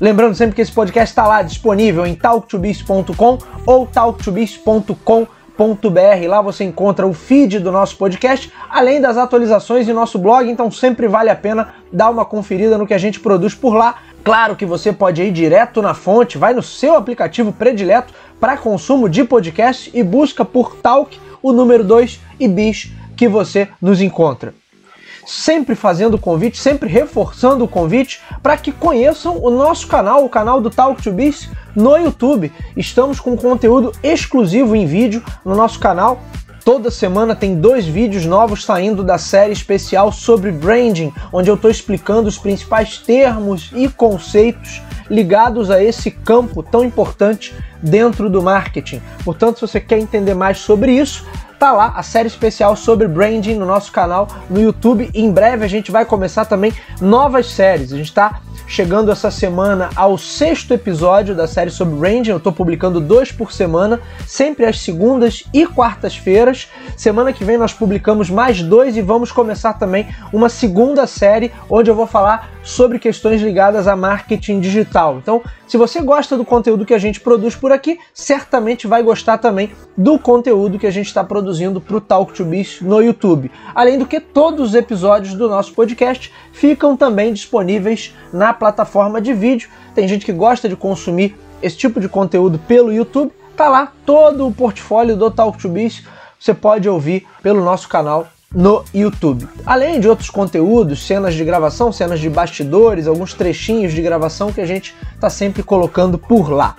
Lembrando sempre que esse podcast está lá disponível em talktobiz.com ou talktobiz.com.br. Lá você encontra o feed do nosso podcast, além das atualizações em nosso blog, então sempre vale a pena dar uma conferida no que a gente produz por lá. Claro que você pode ir direto na fonte, vai no seu aplicativo predileto para consumo de podcast e busca por Talk, o número 2 e Bis que você nos encontra sempre fazendo o convite, sempre reforçando o convite para que conheçam o nosso canal, o canal do Talk to Biz no YouTube. Estamos com conteúdo exclusivo em vídeo no nosso canal. Toda semana tem dois vídeos novos saindo da série especial sobre branding, onde eu estou explicando os principais termos e conceitos ligados a esse campo tão importante dentro do marketing. Portanto, se você quer entender mais sobre isso, tá lá a série especial sobre branding no nosso canal no YouTube. Em breve a gente vai começar também novas séries. A gente está chegando essa semana ao sexto episódio da série sobre branding. Eu estou publicando dois por semana, sempre às segundas e quartas-feiras. Semana que vem nós publicamos mais dois e vamos começar também uma segunda série onde eu vou falar sobre questões ligadas a marketing digital. Então, se você gosta do conteúdo que a gente produz por aqui, certamente vai gostar também do conteúdo que a gente está produzindo para o Talk to Biz no YouTube. Além do que, todos os episódios do nosso podcast ficam também disponíveis na plataforma de vídeo. Tem gente que gosta de consumir esse tipo de conteúdo pelo YouTube. Tá lá todo o portfólio do Talk to Biz. Você pode ouvir pelo nosso canal no YouTube. Além de outros conteúdos, cenas de gravação, cenas de bastidores, alguns trechinhos de gravação que a gente está sempre colocando por lá.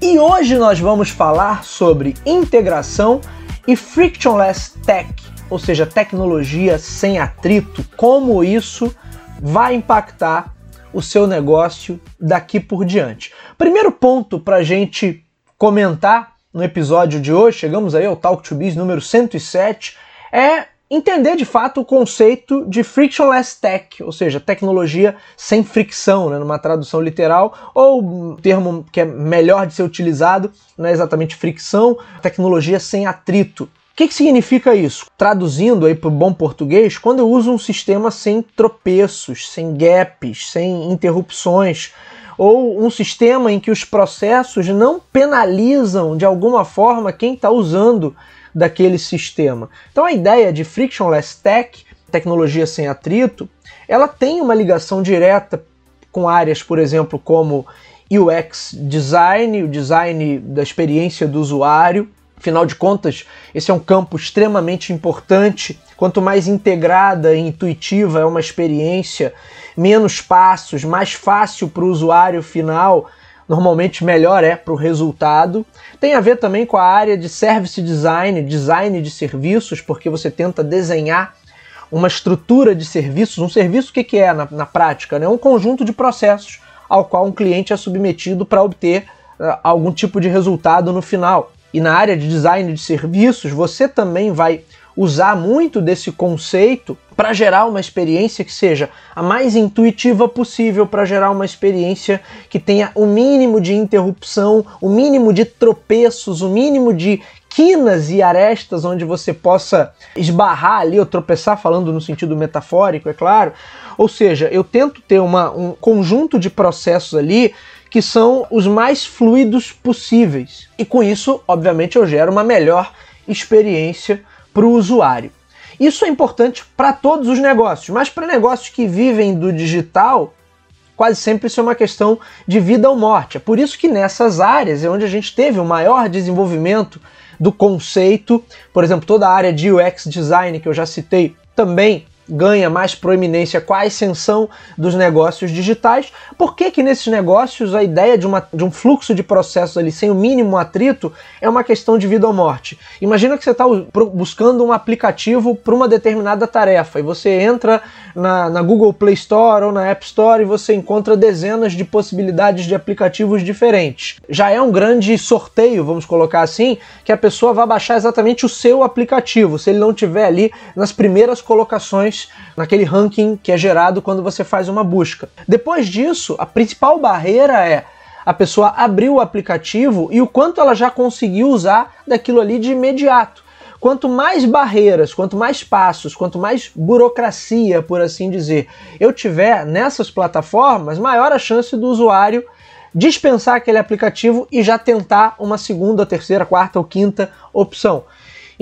E hoje nós vamos falar sobre integração e frictionless tech, ou seja, tecnologia sem atrito, como isso vai impactar o seu negócio daqui por diante. Primeiro ponto para a gente comentar no episódio de hoje, chegamos aí ao Talk to Biz número 107, é entender de fato o conceito de frictionless tech, ou seja, tecnologia sem fricção, né, numa tradução literal, ou um termo que é melhor de ser utilizado, não é exatamente fricção, tecnologia sem atrito. O que, que significa isso? Traduzindo aí para o bom português, quando eu uso um sistema sem tropeços, sem gaps, sem interrupções, ou um sistema em que os processos não penalizam de alguma forma quem está usando daquele sistema. Então a ideia de frictionless tech, tecnologia sem atrito, ela tem uma ligação direta com áreas, por exemplo, como UX design, o design da experiência do usuário. Afinal de contas, esse é um campo extremamente importante. Quanto mais integrada e intuitiva é uma experiência, menos passos, mais fácil para o usuário final normalmente melhor é para o resultado. Tem a ver também com a área de service design, design de serviços, porque você tenta desenhar uma estrutura de serviços. Um serviço o que, que é na, na prática? É né? um conjunto de processos ao qual um cliente é submetido para obter uh, algum tipo de resultado no final. E na área de design de serviços, você também vai usar muito desse conceito para gerar uma experiência que seja a mais intuitiva possível, para gerar uma experiência que tenha o mínimo de interrupção, o mínimo de tropeços, o mínimo de quinas e arestas onde você possa esbarrar ali ou tropeçar, falando no sentido metafórico, é claro. Ou seja, eu tento ter uma, um conjunto de processos ali que são os mais fluidos possíveis. E com isso, obviamente, eu gero uma melhor experiência para o usuário. Isso é importante para todos os negócios, mas para negócios que vivem do digital, quase sempre isso é uma questão de vida ou morte. É por isso que nessas áreas é onde a gente teve o maior desenvolvimento do conceito, por exemplo, toda a área de UX design que eu já citei também ganha mais proeminência com a ascensão dos negócios digitais. Por que que nesses negócios a ideia de, uma, de um fluxo de processos ali sem o mínimo atrito é uma questão de vida ou morte? Imagina que você está buscando um aplicativo para uma determinada tarefa e você entra na, na Google Play Store ou na App Store e você encontra dezenas de possibilidades de aplicativos diferentes. Já é um grande sorteio, vamos colocar assim, que a pessoa vai baixar exatamente o seu aplicativo, se ele não tiver ali nas primeiras colocações naquele ranking que é gerado quando você faz uma busca. Depois disso, a principal barreira é a pessoa abrir o aplicativo e o quanto ela já conseguiu usar daquilo ali de imediato. Quanto mais barreiras, quanto mais passos, quanto mais burocracia, por assim dizer, eu tiver nessas plataformas, maior a chance do usuário dispensar aquele aplicativo e já tentar uma segunda, terceira, quarta ou quinta opção.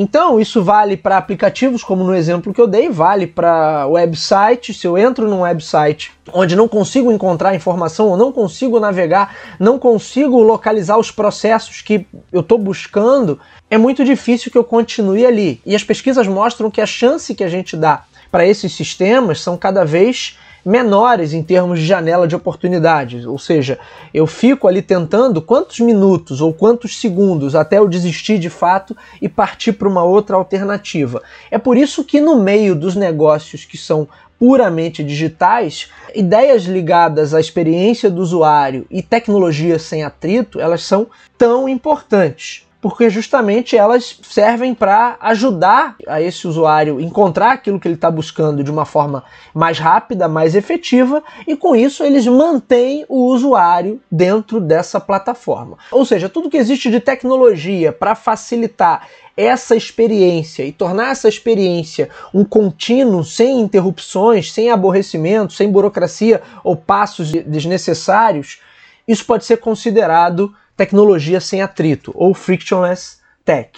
Então, isso vale para aplicativos, como no exemplo que eu dei, vale para website. Se eu entro num website onde não consigo encontrar informação ou não consigo navegar, não consigo localizar os processos que eu estou buscando, é muito difícil que eu continue ali. E as pesquisas mostram que a chance que a gente dá para esses sistemas são cada vez menores em termos de janela de oportunidades. Ou seja, eu fico ali tentando quantos minutos ou quantos segundos até eu desistir de fato e partir para uma outra alternativa. É por isso que no meio dos negócios que são puramente digitais, ideias ligadas à experiência do usuário e tecnologia sem atrito, elas são tão importantes porque justamente elas servem para ajudar a esse usuário encontrar aquilo que ele está buscando de uma forma mais rápida, mais efetiva, e com isso eles mantêm o usuário dentro dessa plataforma. Ou seja, tudo que existe de tecnologia para facilitar essa experiência e tornar essa experiência um contínuo, sem interrupções, sem aborrecimento, sem burocracia ou passos desnecessários, isso pode ser considerado tecnologia sem atrito, ou frictionless tech.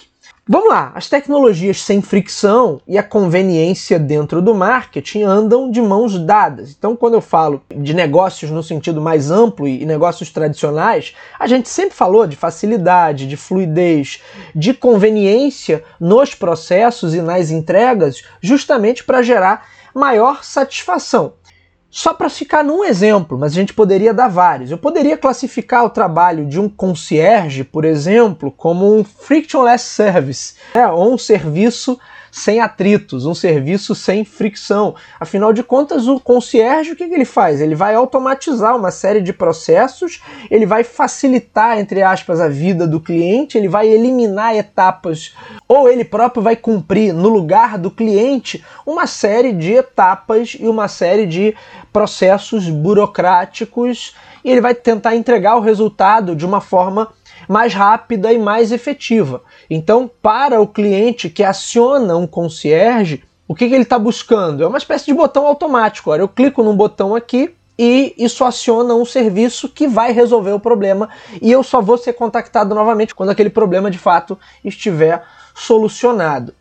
Vamos lá, as tecnologias sem fricção e a conveniência dentro do marketing andam de mãos dadas. Então, quando eu falo de negócios no sentido mais amplo e negócios tradicionais, a gente sempre falou de facilidade, de fluidez, de conveniência nos processos e nas entregas, justamente para gerar maior satisfação. Só para ficar num exemplo, mas a gente poderia dar vários. Eu poderia classificar o trabalho de um concierge, por exemplo, como um frictionless service, né? ou um serviço sem atritos, um serviço sem fricção. Afinal de contas, o concierge, o que, que ele faz? Ele vai automatizar uma série de processos, ele vai facilitar, entre aspas, a vida do cliente, ele vai eliminar etapas, ou ele próprio vai cumprir no lugar do cliente uma série de etapas e uma série de processos burocráticos e ele vai tentar entregar o resultado de uma forma mais rápida e mais efetiva. Então, para o cliente que aciona um concierge, o que, que ele está buscando? É uma espécie de botão automático. Olha, eu clico num botão aqui e isso aciona um serviço que vai resolver o problema e eu só vou ser contactado novamente quando aquele problema de fato estiver solucionado.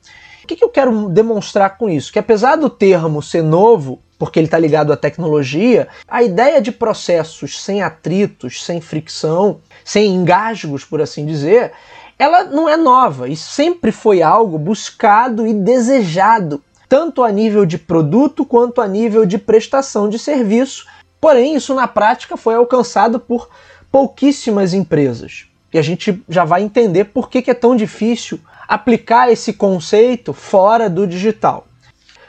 O que, que eu quero demonstrar com isso? Que apesar do termo ser novo, porque ele está ligado à tecnologia, a ideia de processos sem atritos, sem fricção, sem engasgos, por assim dizer, ela não é nova e sempre foi algo buscado e desejado, tanto a nível de produto quanto a nível de prestação de serviço. Porém, isso na prática foi alcançado por pouquíssimas empresas. E a gente já vai entender por que, é tão difícil aplicar esse conceito fora do digital.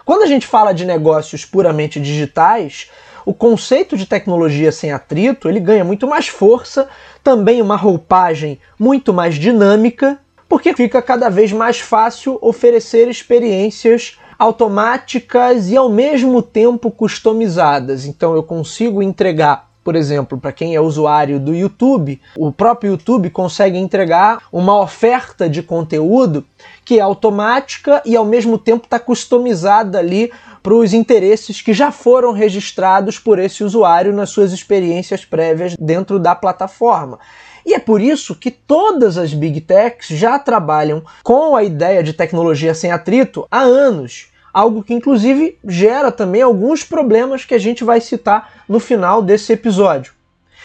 Quando a gente fala de negócios puramente digitais, o conceito de tecnologia sem atrito ele ganha muito mais força, também uma roupagem muito mais dinâmica, porque fica cada vez mais fácil oferecer experiências automáticas e ao mesmo tempo customizadas. Então eu consigo entregar por exemplo, para quem é usuário do YouTube, o próprio YouTube consegue entregar uma oferta de conteúdo que é automática e ao mesmo tempo está customizada ali para os interesses que já foram registrados por esse usuário nas suas experiências prévias dentro da plataforma. E é por isso que todas as big techs já trabalham com a ideia de tecnologia sem atrito há anos algo que inclusive gera também alguns problemas que a gente vai citar no final desse episódio.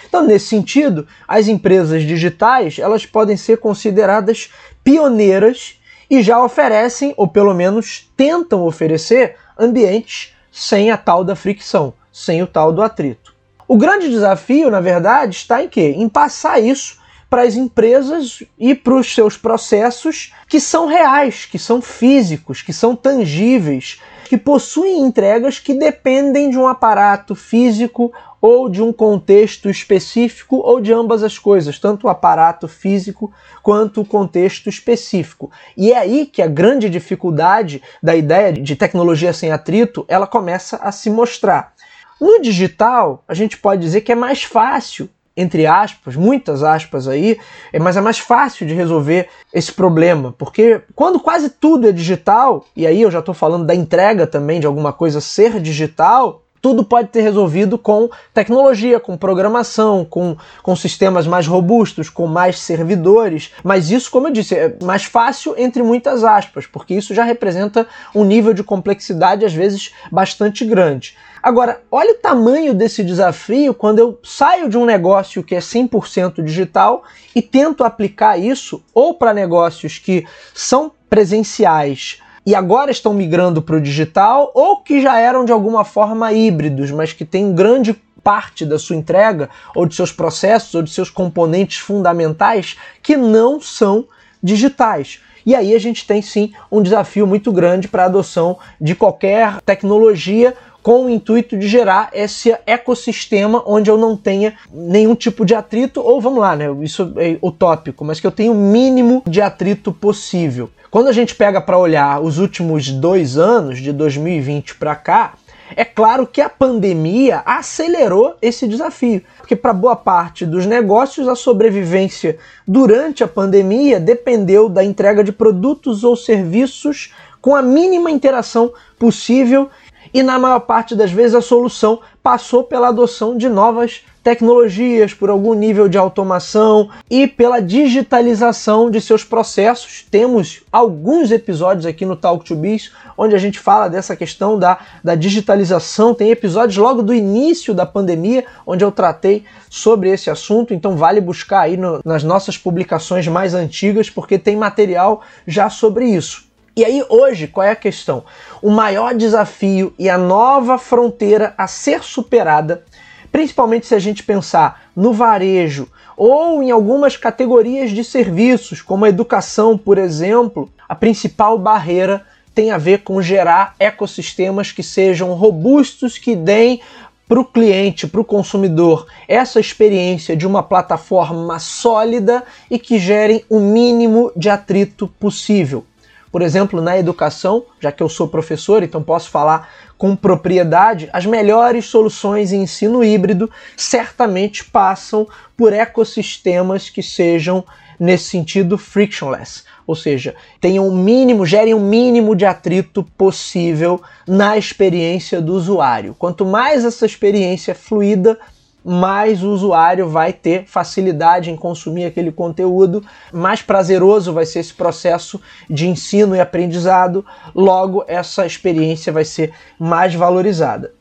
Então, nesse sentido, as empresas digitais elas podem ser consideradas pioneiras e já oferecem, ou pelo menos tentam oferecer, ambientes sem a tal da fricção, sem o tal do atrito. O grande desafio, na verdade, está em quê? Em passar isso para as empresas e para os seus processos que são reais, que são físicos, que são tangíveis, que possuem entregas que dependem de um aparato físico ou de um contexto específico ou de ambas as coisas, tanto o aparato físico quanto o contexto específico. E é aí que a grande dificuldade da ideia de tecnologia sem atrito, ela começa a se mostrar. No digital, a gente pode dizer que é mais fácil entre aspas, muitas aspas aí, é, mas é mais fácil de resolver esse problema, porque quando quase tudo é digital, e aí eu já estou falando da entrega também de alguma coisa ser digital, tudo pode ter resolvido com tecnologia, com programação, com, com sistemas mais robustos, com mais servidores. Mas isso, como eu disse, é mais fácil entre muitas aspas, porque isso já representa um nível de complexidade, às vezes, bastante grande. Agora, olha o tamanho desse desafio quando eu saio de um negócio que é 100% digital e tento aplicar isso ou para negócios que são presenciais e agora estão migrando para o digital ou que já eram de alguma forma híbridos, mas que têm grande parte da sua entrega ou de seus processos ou de seus componentes fundamentais que não são digitais. E aí a gente tem sim um desafio muito grande para a adoção de qualquer tecnologia com o intuito de gerar esse ecossistema onde eu não tenha nenhum tipo de atrito, ou vamos lá, né? Isso é utópico, mas que eu tenha o mínimo de atrito possível. Quando a gente pega para olhar os últimos dois anos, de 2020 para cá, é claro que a pandemia acelerou esse desafio, porque para boa parte dos negócios a sobrevivência durante a pandemia dependeu da entrega de produtos ou serviços com a mínima interação possível e na maior parte das vezes a solução passou pela adoção de novas tecnologias, por algum nível de automação e pela digitalização de seus processos. Temos alguns episódios aqui no Talk to Biz onde a gente fala dessa questão da, da digitalização. Tem episódios logo do início da pandemia onde eu tratei sobre esse assunto, então vale buscar aí no, nas nossas publicações mais antigas porque tem material já sobre isso. E aí, hoje, qual é a questão? O maior desafio e a nova fronteira a ser superada, principalmente se a gente pensar no varejo ou em algumas categorias de serviços, como a educação, por exemplo, a principal barreira tem a ver com gerar ecossistemas que sejam robustos, que deem para o cliente, para o consumidor, essa experiência de uma plataforma sólida e que gerem o mínimo de atrito possível. Por exemplo, na educação, já que eu sou professor, então posso falar com propriedade, as melhores soluções em ensino híbrido certamente passam por ecossistemas que sejam, nesse sentido, frictionless. Ou seja, tenham o mínimo, gerem o mínimo de atrito possível na experiência do usuário. Quanto mais essa experiência é fluida, mais o usuário vai ter facilidade em consumir aquele conteúdo, mais prazeroso vai ser esse processo de ensino e aprendizado, logo essa experiência vai ser mais valorizada.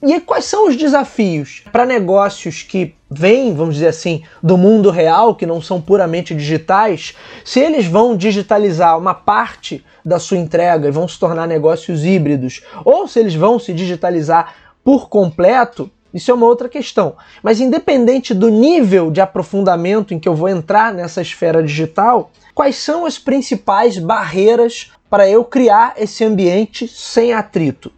E quais são os desafios para negócios que vêm, vamos dizer assim, do mundo real, que não são puramente digitais? Se eles vão digitalizar uma parte da sua entrega e vão se tornar negócios híbridos, ou se eles vão se digitalizar por completo, isso é uma outra questão. Mas independente do nível de aprofundamento em que eu vou entrar nessa esfera digital, quais são as principais barreiras para eu criar esse ambiente sem atrito?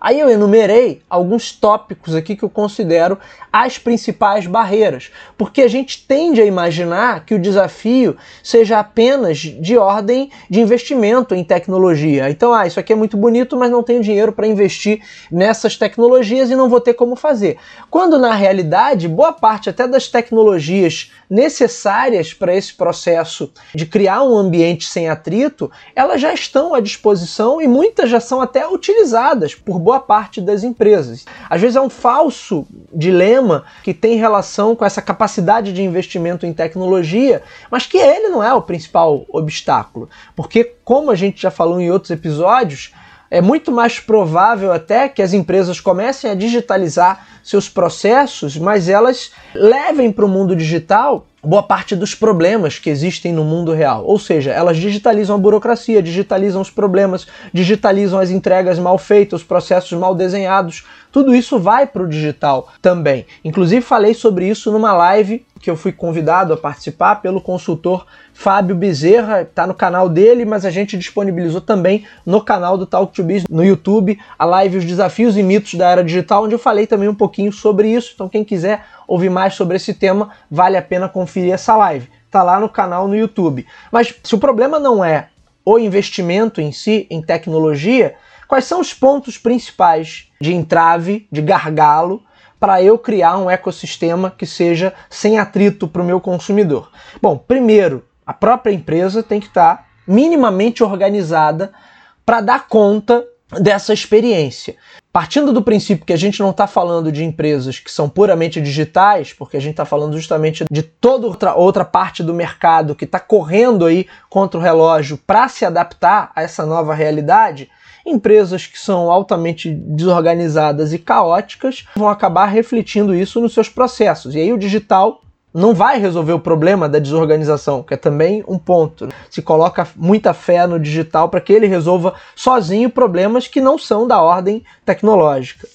Aí eu enumerei alguns tópicos aqui que eu considero as principais barreiras, porque a gente tende a imaginar que o desafio seja apenas de ordem de investimento em tecnologia. Então, ah, isso aqui é muito bonito, mas não tenho dinheiro para investir nessas tecnologias e não vou ter como fazer. Quando na realidade, boa parte até das tecnologias necessárias para esse processo de criar um ambiente sem atrito, elas já estão à disposição e muitas já são até utilizadas por boa parte das empresas. Às vezes é um falso dilema que tem relação com essa capacidade de investimento em tecnologia, mas que ele não é o principal obstáculo. Porque, como a gente já falou em outros episódios, é muito mais provável até que as empresas comecem a digitalizar seus processos, mas elas levem para o mundo digital boa parte dos problemas que existem no mundo real. Ou seja, elas digitalizam a burocracia, digitalizam os problemas, digitalizam as entregas mal feitas, os processos mal desenhados. Tudo isso vai para o digital também. Inclusive, falei sobre isso numa live que eu fui convidado a participar pelo consultor Fábio Bezerra, está no canal dele, mas a gente disponibilizou também no canal do Talk to Biz no YouTube a live Os Desafios e Mitos da Era Digital, onde eu falei também um pouquinho sobre isso. Então, quem quiser ouvir mais sobre esse tema, vale a pena conferir essa live. Tá lá no canal no YouTube. Mas se o problema não é o investimento em si, em tecnologia, quais são os pontos principais de entrave, de gargalo, para eu criar um ecossistema que seja sem atrito para o meu consumidor? Bom, primeiro, a própria empresa tem que estar tá minimamente organizada para dar conta dessa experiência. Partindo do princípio que a gente não está falando de empresas que são puramente digitais, porque a gente está falando justamente de toda outra, outra parte do mercado que está correndo aí contra o relógio para se adaptar a essa nova realidade, empresas que são altamente desorganizadas e caóticas vão acabar refletindo isso nos seus processos. E aí o digital não vai resolver o problema da desorganização, que é também um ponto. Se coloca muita fé no digital para que ele resolva sozinho problemas que não são da ordem tecnológica.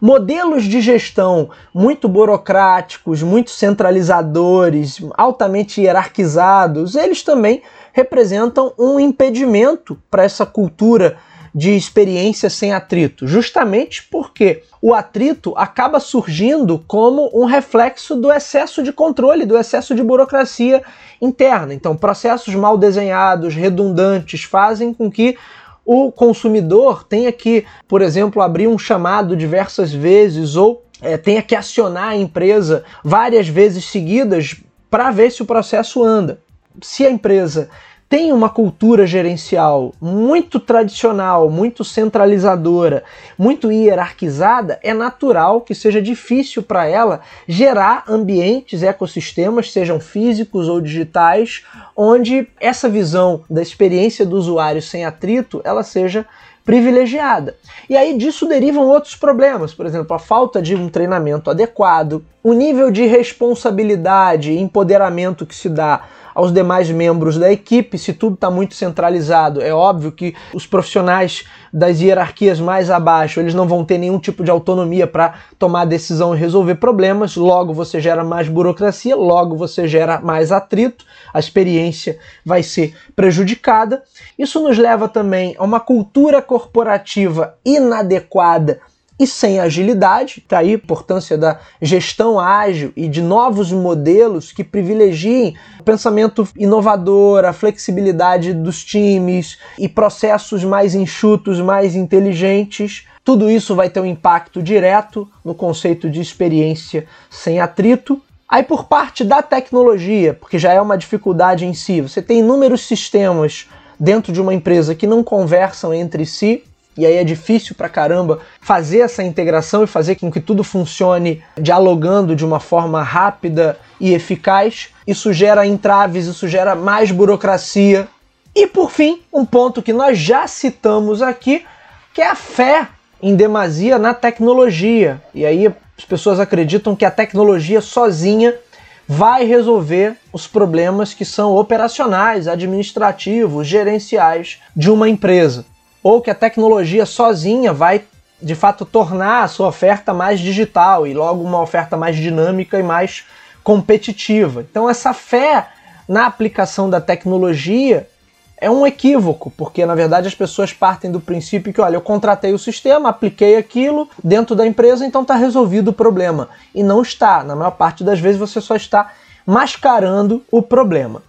Modelos de gestão muito burocráticos, muito centralizadores, altamente hierarquizados, eles também representam um impedimento para essa cultura de experiência sem atrito, justamente porque o atrito acaba surgindo como um reflexo do excesso de controle, do excesso de burocracia interna. Então, processos mal desenhados, redundantes, fazem com que o consumidor tenha que, por exemplo, abrir um chamado diversas vezes ou é, tenha que acionar a empresa várias vezes seguidas para ver se o processo anda. Se a empresa tem uma cultura gerencial muito tradicional, muito centralizadora, muito hierarquizada, é natural que seja difícil para ela gerar ambientes, ecossistemas, sejam físicos ou digitais, onde essa visão da experiência do usuário sem atrito, ela seja privilegiada. E aí disso derivam outros problemas, por exemplo, a falta de um treinamento adequado, o nível de responsabilidade e empoderamento que se dá aos demais membros da equipe. Se tudo está muito centralizado, é óbvio que os profissionais das hierarquias mais abaixo eles não vão ter nenhum tipo de autonomia para tomar decisão e resolver problemas. Logo você gera mais burocracia, logo você gera mais atrito, a experiência vai ser prejudicada. Isso nos leva também a uma cultura corporativa inadequada e sem agilidade. Está aí a importância da gestão ágil e de novos modelos que privilegiem o pensamento inovador, a flexibilidade dos times e processos mais enxutos, mais inteligentes. Tudo isso vai ter um impacto direto no conceito de experiência sem atrito. Aí, por parte da tecnologia, porque já é uma dificuldade em si, você tem inúmeros sistemas dentro de uma empresa que não conversam entre si, e aí é difícil pra caramba fazer essa integração e fazer com que tudo funcione dialogando de uma forma rápida e eficaz. Isso gera entraves, isso gera mais burocracia. E por fim, um ponto que nós já citamos aqui, que é a fé em demasia na tecnologia. E aí as pessoas acreditam que a tecnologia sozinha vai resolver os problemas que são operacionais, administrativos, gerenciais de uma empresa ou que a tecnologia sozinha vai de fato tornar a sua oferta mais digital e logo uma oferta mais dinâmica e mais competitiva. Então essa fé na aplicação da tecnologia é um equívoco, porque na verdade as pessoas partem do princípio que, olha, eu contratei o sistema, apliquei aquilo dentro da empresa, então está resolvido o problema. E não está. Na maior parte das vezes você só está mascarando o problema.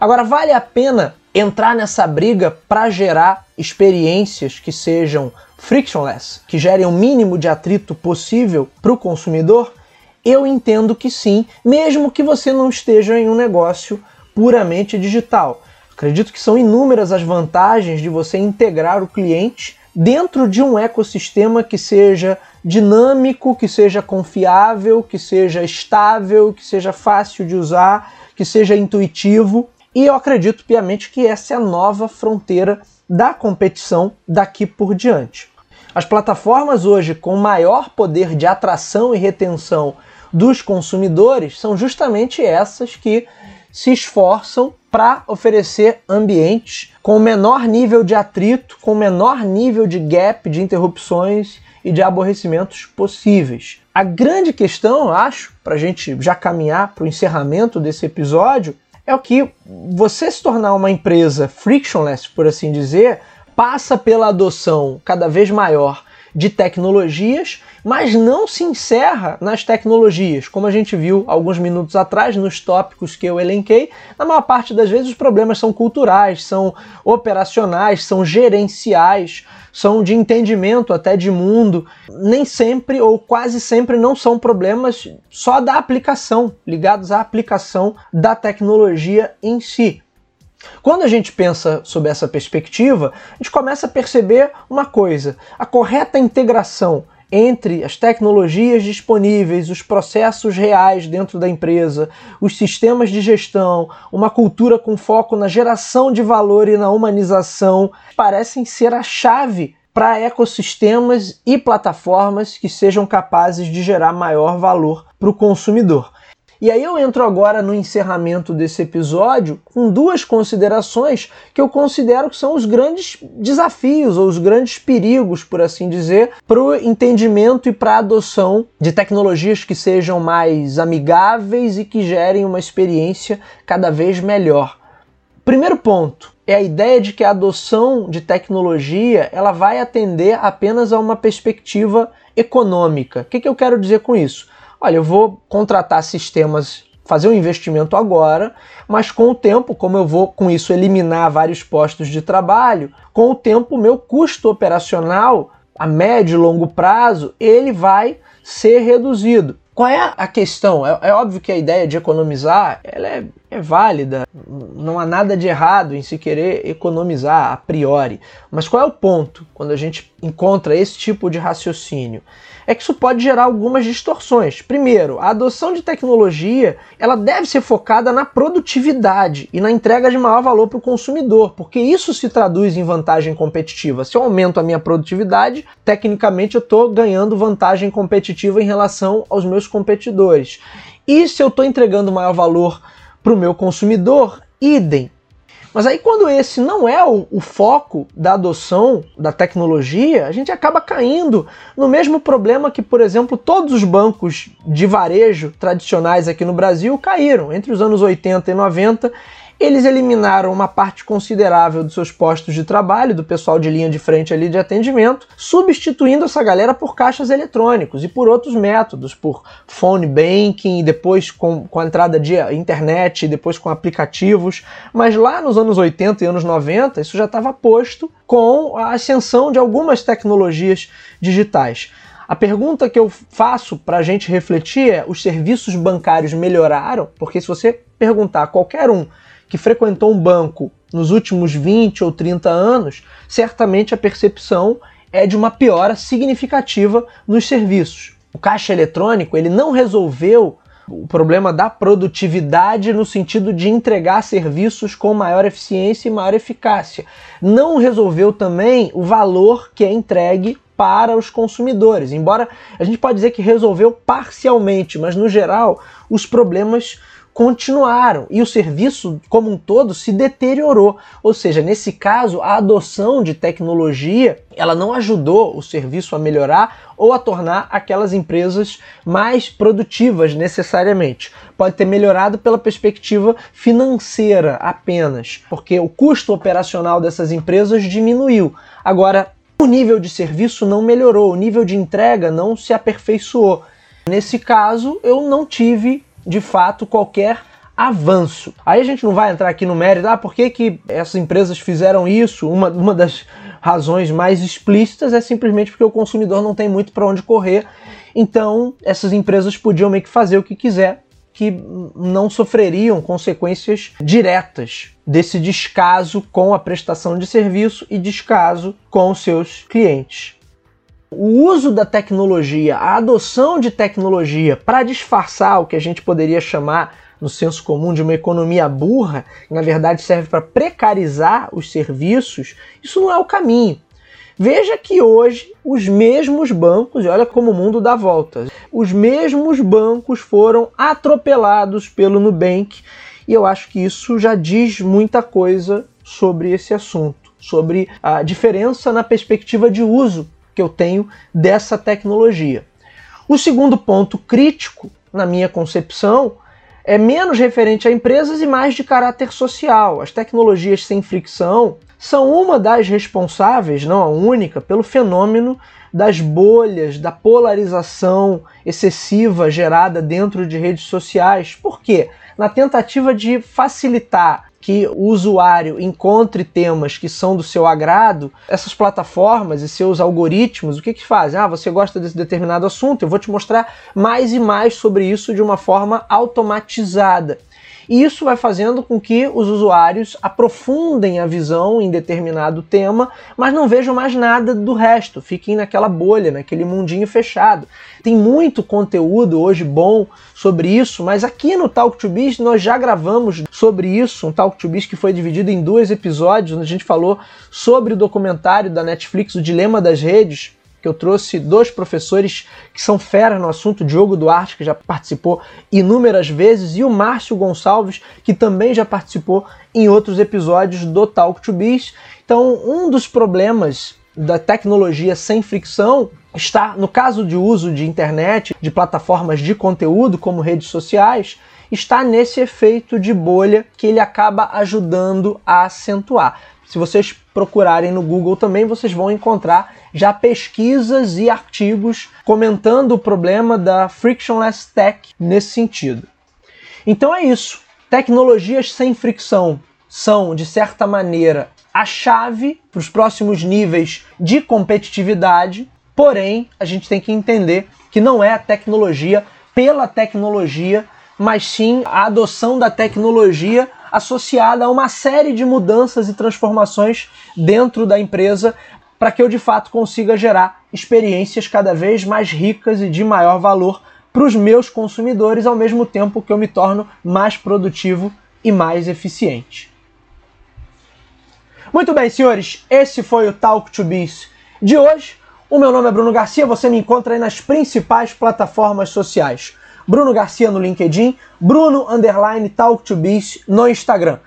Agora, vale a pena entrar nessa briga para gerar experiências que sejam frictionless, que gerem o mínimo de atrito possível para o consumidor? Eu entendo que sim, mesmo que você não esteja em um negócio puramente digital. Acredito que são inúmeras as vantagens de você integrar o cliente dentro de um ecossistema que seja dinâmico, que seja confiável, que seja estável, que seja fácil de usar, que seja intuitivo e eu acredito piamente que essa é a nova fronteira da competição daqui por diante. As plataformas hoje com maior poder de atração e retenção dos consumidores são justamente essas que se esforçam para oferecer ambientes com menor nível de atrito, com menor nível de gap, de interrupções e de aborrecimentos possíveis. A grande questão, acho, para a gente já caminhar para o encerramento desse episódio, é o que você se tornar uma empresa frictionless, por assim dizer, passa pela adoção cada vez maior de tecnologias, mas não se encerra nas tecnologias, como a gente viu alguns minutos atrás nos tópicos que eu elenquei. Na maior parte das vezes os problemas são culturais, são operacionais, são gerenciais, são de entendimento até de mundo. Nem sempre ou quase sempre não são problemas só da aplicação, ligados à aplicação da tecnologia em si. Quando a gente pensa sob essa perspectiva, a gente começa a perceber uma coisa: a correta integração entre as tecnologias disponíveis, os processos reais dentro da empresa, os sistemas de gestão, uma cultura com foco na geração de valor e na humanização, parecem ser a chave para ecossistemas e plataformas que sejam capazes de gerar maior valor para o consumidor. E aí eu entro agora no encerramento desse episódio com duas considerações que eu considero que são os grandes desafios ou os grandes perigos, por assim dizer, para o entendimento e para a adoção de tecnologias que sejam mais amigáveis e que gerem uma experiência cada vez melhor. Primeiro ponto é a ideia de que a adoção de tecnologia ela vai atender apenas a uma perspectiva econômica. O que, que eu quero dizer com isso? Olha, eu vou contratar sistemas, fazer um investimento agora, mas com o tempo, como eu vou com isso eliminar vários postos de trabalho, com o tempo meu custo operacional a médio e longo prazo, ele vai ser reduzido. Qual é a questão? É, é, óbvio que a ideia de economizar ela é, é, válida, não há nada de errado em se querer economizar a priori. Mas qual é o ponto quando a gente encontra esse tipo de raciocínio? é que isso pode gerar algumas distorções. Primeiro, a adoção de tecnologia ela deve ser focada na produtividade e na entrega de maior valor para o consumidor, porque isso se traduz em vantagem competitiva. Se eu aumento a minha produtividade, tecnicamente eu estou ganhando vantagem competitiva em relação aos meus competidores. E se eu estou entregando maior valor para o meu consumidor, idem. Mas aí, quando esse não é o, o, foco da adoção da tecnologia, a gente acaba caindo no mesmo problema que, por exemplo, todos os bancos de varejo tradicionais aqui no Brasil caíram entre os anos 80 e 90 eles eliminaram uma parte considerável dos seus postos de trabalho, do pessoal de linha de frente ali de atendimento, substituindo essa galera por caixas eletrônicos e por outros métodos, por phone banking, depois com, com a entrada de internet, depois com aplicativos. Mas lá nos anos 80 e anos 90, isso já estava posto com a ascensão de algumas tecnologias digitais. A pergunta que eu faço para a gente refletir é: os serviços bancários melhoraram? Porque se você perguntar a qualquer um que frequentou um banco nos últimos 20 ou 30 anos, certamente a percepção é de uma piora significativa nos serviços. O caixa eletrônico ele não resolveu o problema da produtividade no sentido de entregar serviços com maior eficiência e maior eficácia. Não resolveu também o valor que é entregue para os consumidores. Embora a gente pode dizer que resolveu parcialmente, mas no geral os problemas continuaram e o serviço como um todo se deteriorou. Ou seja, nesse caso, a adoção de tecnologia ela não ajudou o serviço a melhorar ou a tornar aquelas empresas mais produtivas necessariamente. Pode ter melhorado pela perspectiva financeira apenas, porque o custo operacional dessas empresas diminuiu. Agora, o nível de serviço não melhorou, o nível de entrega não se aperfeiçoou. Nesse caso, eu não tive de fato qualquer avanço. Aí a gente não vai entrar aqui no mérito, ah, por que, que essas empresas fizeram isso? Uma, uma das razões mais explícitas é simplesmente porque o consumidor não tem muito para onde correr. Então, essas empresas podiam meio que fazer o que quiser, que não sofreriam consequências diretas desse descaso com a prestação de serviço e descaso com os seus clientes o uso da tecnologia, a adoção de tecnologia para disfarçar o que a gente poderia chamar no senso comum de uma economia burra, que na verdade serve para precarizar os serviços, isso não é o caminho. Veja que hoje os mesmos bancos, e olha como o mundo dá voltas, os mesmos bancos foram atropelados pelo Nubank, e eu acho que isso já diz muita coisa sobre esse assunto, sobre a diferença na perspectiva de uso que eu tenho dessa tecnologia. O segundo ponto crítico, na minha concepção, é menos referente a empresas e mais de caráter social. As tecnologias sem fricção são uma das responsáveis, não a única, pelo fenômeno das bolhas, da polarização excessiva gerada dentro de redes sociais. Por quê? Na tentativa de facilitar que o usuário encontre temas que são do seu agrado, essas plataformas e seus algoritmos, o que que fazem? Ah, você gosta desse determinado assunto, eu vou te mostrar mais e mais sobre isso de uma forma automatizada. E isso vai fazendo com que os usuários aprofundem a visão em determinado tema, mas não vejam mais nada do resto, fiquem naquela bolha, naquele mundinho fechado. Tem muito conteúdo hoje bom sobre isso, mas aqui no Talk to Biz nós já gravamos sobre isso, um Talk to Biz que foi dividido em dois episódios, onde a gente falou sobre o documentário da Netflix, O Dilema das Redes, que eu trouxe dois professores que são feras no assunto, Diogo Duarte, que já participou inúmeras vezes, e o Márcio Gonçalves, que também já participou em outros episódios do Talk to Biz. Então, um dos problemas da tecnologia sem fricção está, no caso de uso de internet, de plataformas de conteúdo como redes sociais, está nesse efeito de bolha que ele acaba ajudando a acentuar. Se vocês procurarem no Google também, vocês vão encontrar já pesquisas e artigos comentando o problema da frictionless tech nesse sentido. Então é isso. Tecnologias sem fricção são, de certa maneira, a chave para os próximos níveis de competitividade, porém, a gente tem que entender que não é a tecnologia pela tecnologia, mas sim a adoção da tecnologia associada a uma série de mudanças e transformações dentro da empresa para que eu de fato consiga gerar experiências cada vez mais ricas e de maior valor para os meus consumidores, ao mesmo tempo que eu me torno mais produtivo e mais eficiente. Muito bem, senhores, esse foi o Talk to Biz de hoje. O meu nome é Bruno Garcia, você me encontra aí nas principais plataformas sociais. Bruno Garcia no LinkedIn, Bruno Underline Talk to Biz no Instagram.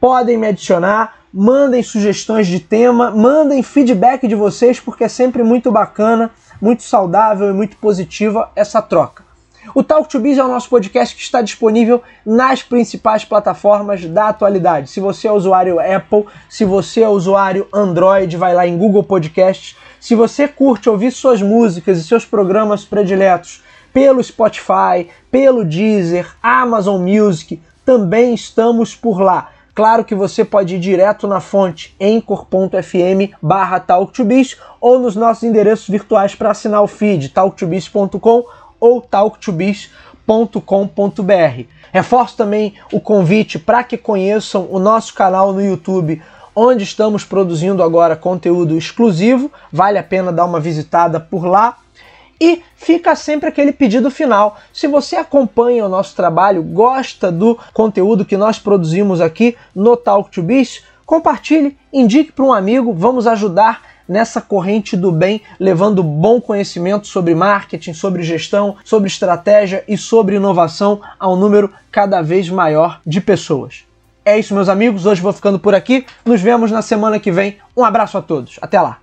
Podem me adicionar, mandem sugestões de tema, mandem feedback de vocês, porque é sempre muito bacana, muito saudável e muito positiva essa troca. O Talk to Biz é o nosso podcast que está disponível nas principais plataformas da atualidade. Se você é usuário Apple, se você é usuário Android, vai lá em Google Podcasts. Se você curte ouvir suas músicas e seus programas prediletos pelo Spotify, pelo Deezer, Amazon Music, também estamos por lá. Claro que você pode ir direto na fonte anchor.fm barra ou nos nossos endereços virtuais para assinar o feed talktobiz.com ou talktobiz.com.br. Reforço também o convite para que conheçam o nosso canal no YouTube, onde estamos produzindo agora conteúdo exclusivo. Vale a pena dar uma visitada por lá. E fica sempre aquele pedido final. Se você acompanha o nosso trabalho, gosta do conteúdo que nós produzimos aqui no Talk to Biz, compartilhe, indique para um amigo, vamos ajudar nessa corrente do bem, levando bom conhecimento sobre marketing, sobre gestão, sobre estratégia e sobre inovação a um número cada vez maior de pessoas. É isso, meus amigos. Hoje vou ficando por aqui. Nos vemos na semana que vem. Um abraço a todos. Até lá.